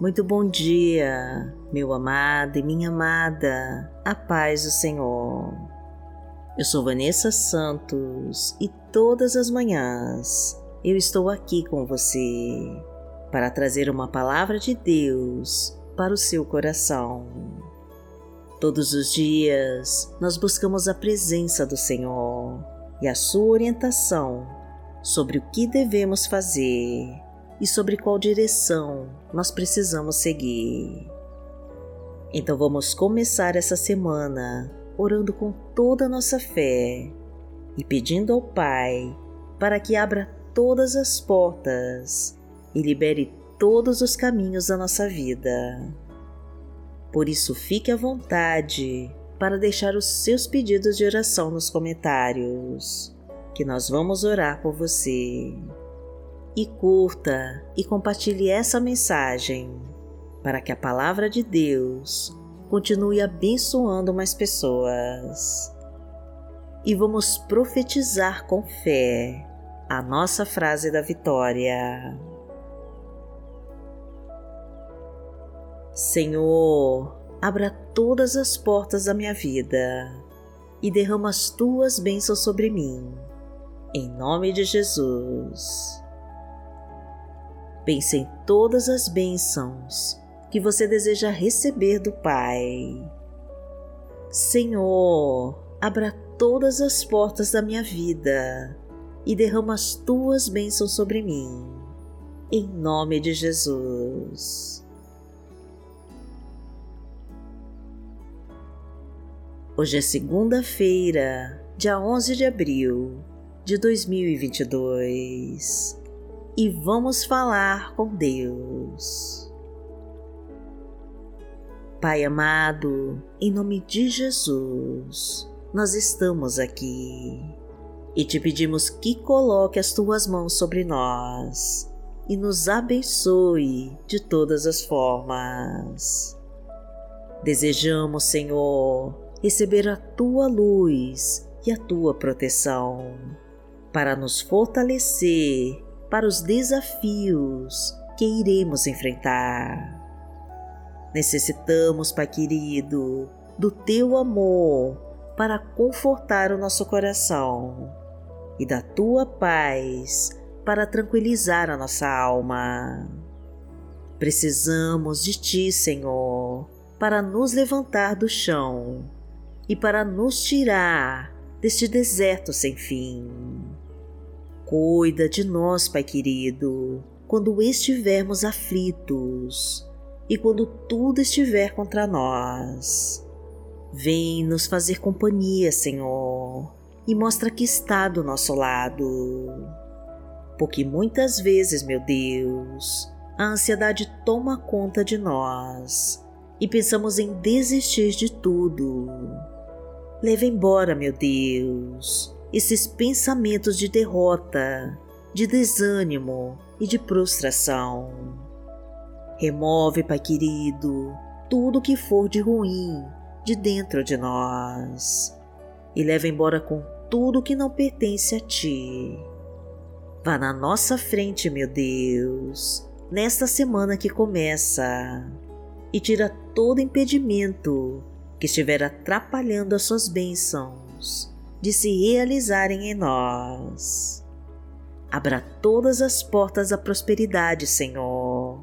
Muito bom dia, meu amado e minha amada, a paz do Senhor. Eu sou Vanessa Santos e todas as manhãs eu estou aqui com você para trazer uma palavra de Deus para o seu coração. Todos os dias nós buscamos a presença do Senhor e a sua orientação sobre o que devemos fazer e sobre qual direção nós precisamos seguir. Então vamos começar essa semana orando com toda a nossa fé e pedindo ao Pai para que abra todas as portas e libere todos os caminhos da nossa vida. Por isso, fique à vontade para deixar os seus pedidos de oração nos comentários, que nós vamos orar por você e curta e compartilhe essa mensagem para que a palavra de Deus continue abençoando mais pessoas. E vamos profetizar com fé a nossa frase da vitória. Senhor, abra todas as portas da minha vida e derrama as tuas bênçãos sobre mim, em nome de Jesus. Pense em todas as bênçãos que você deseja receber do Pai. Senhor, abra todas as portas da minha vida e derrama as tuas bênçãos sobre mim, em nome de Jesus. Hoje é segunda-feira, dia 11 de abril de 2022 e vamos falar com Deus. Pai amado, em nome de Jesus, nós estamos aqui e te pedimos que coloque as tuas mãos sobre nós e nos abençoe de todas as formas. Desejamos, Senhor, receber a tua luz e a tua proteção para nos fortalecer para os desafios que iremos enfrentar. Necessitamos, Pai querido, do teu amor para confortar o nosso coração e da tua paz para tranquilizar a nossa alma. Precisamos de ti, Senhor, para nos levantar do chão e para nos tirar deste deserto sem fim. Cuida de nós, Pai querido, quando estivermos aflitos e quando tudo estiver contra nós. Vem nos fazer companhia, Senhor, e mostra que está do nosso lado. Porque muitas vezes, meu Deus, a ansiedade toma conta de nós e pensamos em desistir de tudo. Leva embora, meu Deus, esses pensamentos de derrota, de desânimo e de prostração. Remove, Pai querido, tudo que for de ruim de dentro de nós e leva embora com tudo que não pertence a Ti. Vá na nossa frente, meu Deus, nesta semana que começa e tira todo impedimento que estiver atrapalhando as Suas bênçãos de se realizarem em nós. Abra todas as portas da prosperidade, Senhor,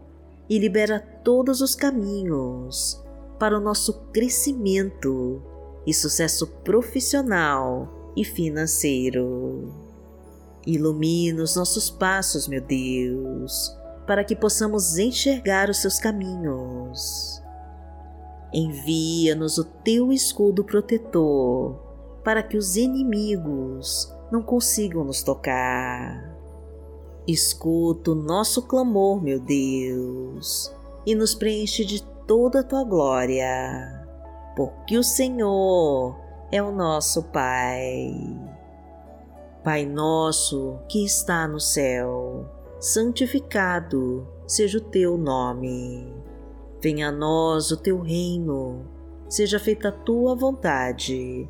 e libera todos os caminhos para o nosso crescimento e sucesso profissional e financeiro. Ilumina os nossos passos, meu Deus, para que possamos enxergar os seus caminhos. Envia-nos o teu escudo protetor para que os inimigos não consigam nos tocar. Escuta o nosso clamor, meu Deus, e nos preenche de toda a tua glória, porque o Senhor é o nosso Pai. Pai nosso que está no céu, santificado seja o teu nome. Venha a nós o teu reino, seja feita a tua vontade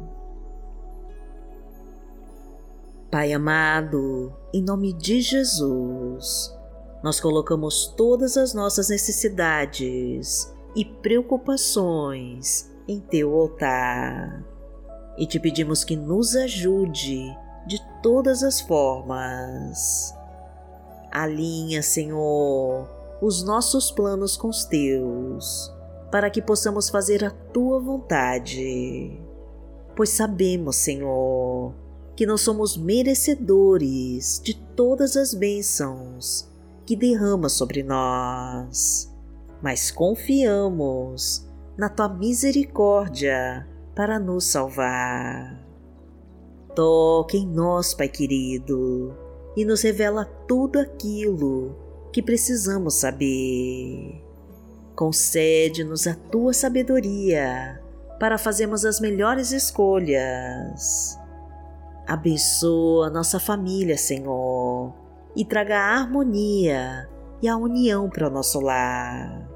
Pai amado, em nome de Jesus, nós colocamos todas as nossas necessidades e preocupações em teu altar e te pedimos que nos ajude de todas as formas. Alinha, Senhor, os nossos planos com os teus, para que possamos fazer a tua vontade. Pois sabemos, Senhor, que não somos merecedores de todas as bênçãos que derrama sobre nós, mas confiamos na tua misericórdia para nos salvar. Toca em nós, Pai querido, e nos revela tudo aquilo que precisamos saber. Concede-nos a tua sabedoria para fazermos as melhores escolhas. Abençoa nossa família, Senhor, e traga a harmonia e a união para o nosso lar.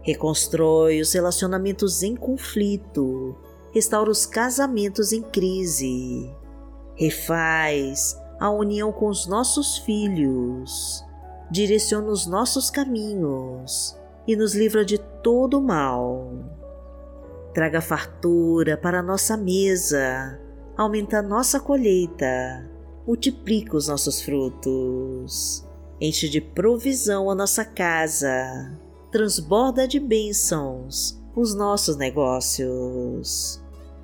Reconstrói os relacionamentos em conflito, restaura os casamentos em crise, refaz a união com os nossos filhos, direciona os nossos caminhos e nos livra de todo o mal. Traga fartura para a nossa mesa, aumenta a nossa colheita multiplica os nossos frutos, enche de provisão a nossa casa, transborda de bênçãos os nossos negócios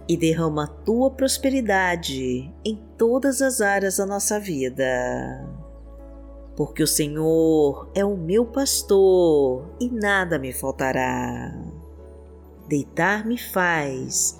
e derrama a tua prosperidade em todas as áreas da nossa vida. Porque o Senhor é o meu pastor e nada me faltará. Deitar-me faz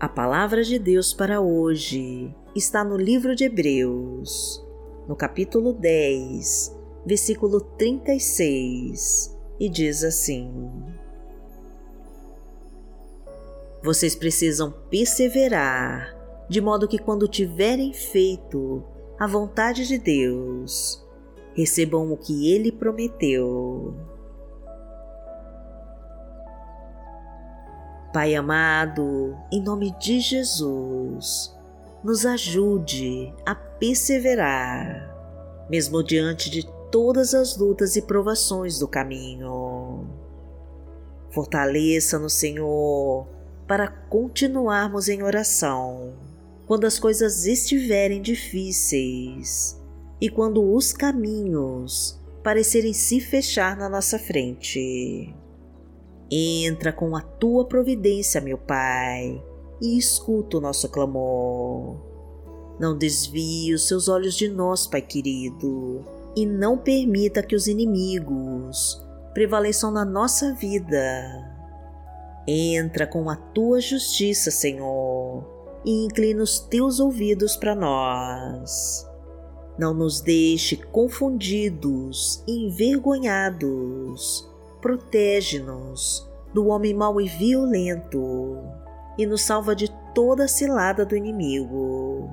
A palavra de Deus para hoje está no livro de Hebreus, no capítulo 10, versículo 36, e diz assim: Vocês precisam perseverar, de modo que quando tiverem feito a vontade de Deus, recebam o que Ele prometeu. Pai amado, em nome de Jesus, nos ajude a perseverar, mesmo diante de todas as lutas e provações do caminho. Fortaleça-nos, Senhor, para continuarmos em oração quando as coisas estiverem difíceis e quando os caminhos parecerem se fechar na nossa frente. Entra com a tua providência, meu Pai, e escuta o nosso clamor. Não desvie os seus olhos de nós, Pai querido, e não permita que os inimigos prevaleçam na nossa vida. Entra com a tua justiça, Senhor, e inclina os teus ouvidos para nós. Não nos deixe confundidos e envergonhados. Protege-nos do homem mau e violento e nos salva de toda a cilada do inimigo.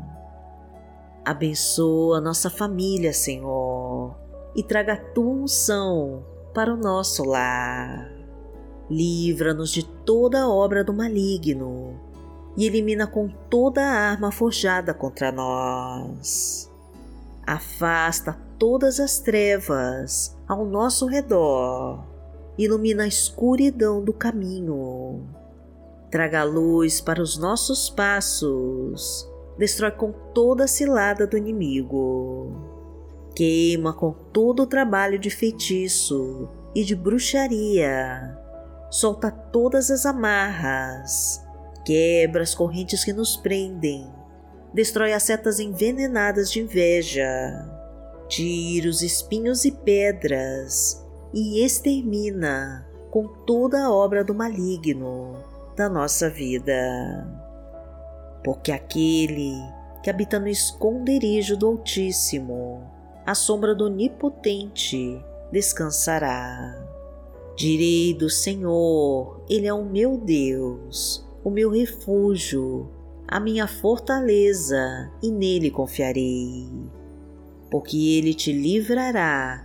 Abençoa nossa família, Senhor, e traga a tua unção para o nosso lar. livra-nos de toda obra do maligno e elimina com toda a arma forjada contra nós. Afasta todas as trevas ao nosso redor, ilumina a escuridão do caminho, traga luz para os nossos passos, destrói com toda a cilada do inimigo, queima com todo o trabalho de feitiço e de bruxaria, solta todas as amarras, quebra as correntes que nos prendem, destrói as setas envenenadas de inveja, tira os espinhos e pedras e extermina com toda a obra do maligno da nossa vida. Porque aquele que habita no esconderijo do Altíssimo, à sombra do Onipotente, descansará. Direi do Senhor, Ele é o meu Deus, o meu refúgio, a minha fortaleza, e nele confiarei. Porque Ele te livrará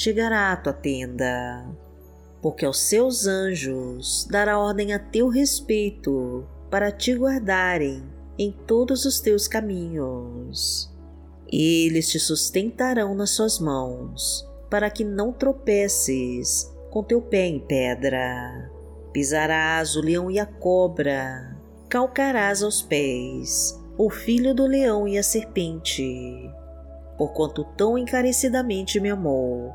chegará à tua tenda, porque aos seus anjos dará ordem a teu respeito para te guardarem em todos os teus caminhos. Eles te sustentarão nas suas mãos, para que não tropeces com teu pé em pedra. Pisarás o leão e a cobra, calcarás aos pés o filho do leão e a serpente. Porquanto tão encarecidamente me amou,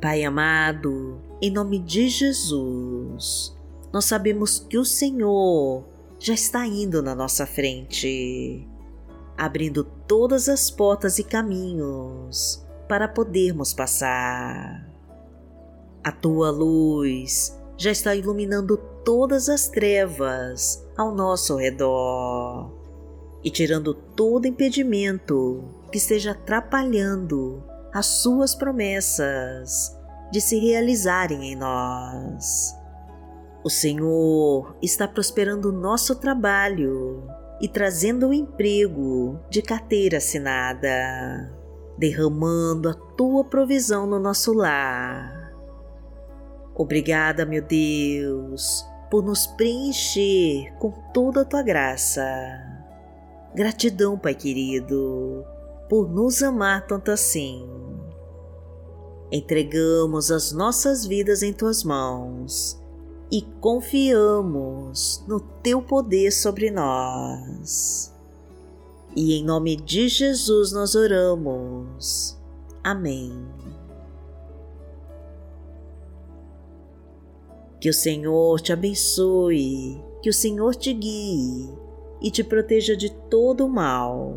Pai amado, em nome de Jesus, nós sabemos que o Senhor já está indo na nossa frente abrindo todas as portas e caminhos para podermos passar. A tua luz já está iluminando todas as trevas ao nosso redor e tirando todo impedimento que esteja atrapalhando as suas promessas de se realizarem em nós. O Senhor está prosperando o nosso trabalho e trazendo o emprego de carteira assinada, derramando a tua provisão no nosso lar. Obrigada, meu Deus, por nos preencher com toda a tua graça. Gratidão, Pai querido, por nos amar tanto assim. Entregamos as nossas vidas em tuas mãos e confiamos no Teu poder sobre nós. E em nome de Jesus nós oramos. Amém. Que o Senhor te abençoe, que o Senhor te guie e te proteja de todo o mal.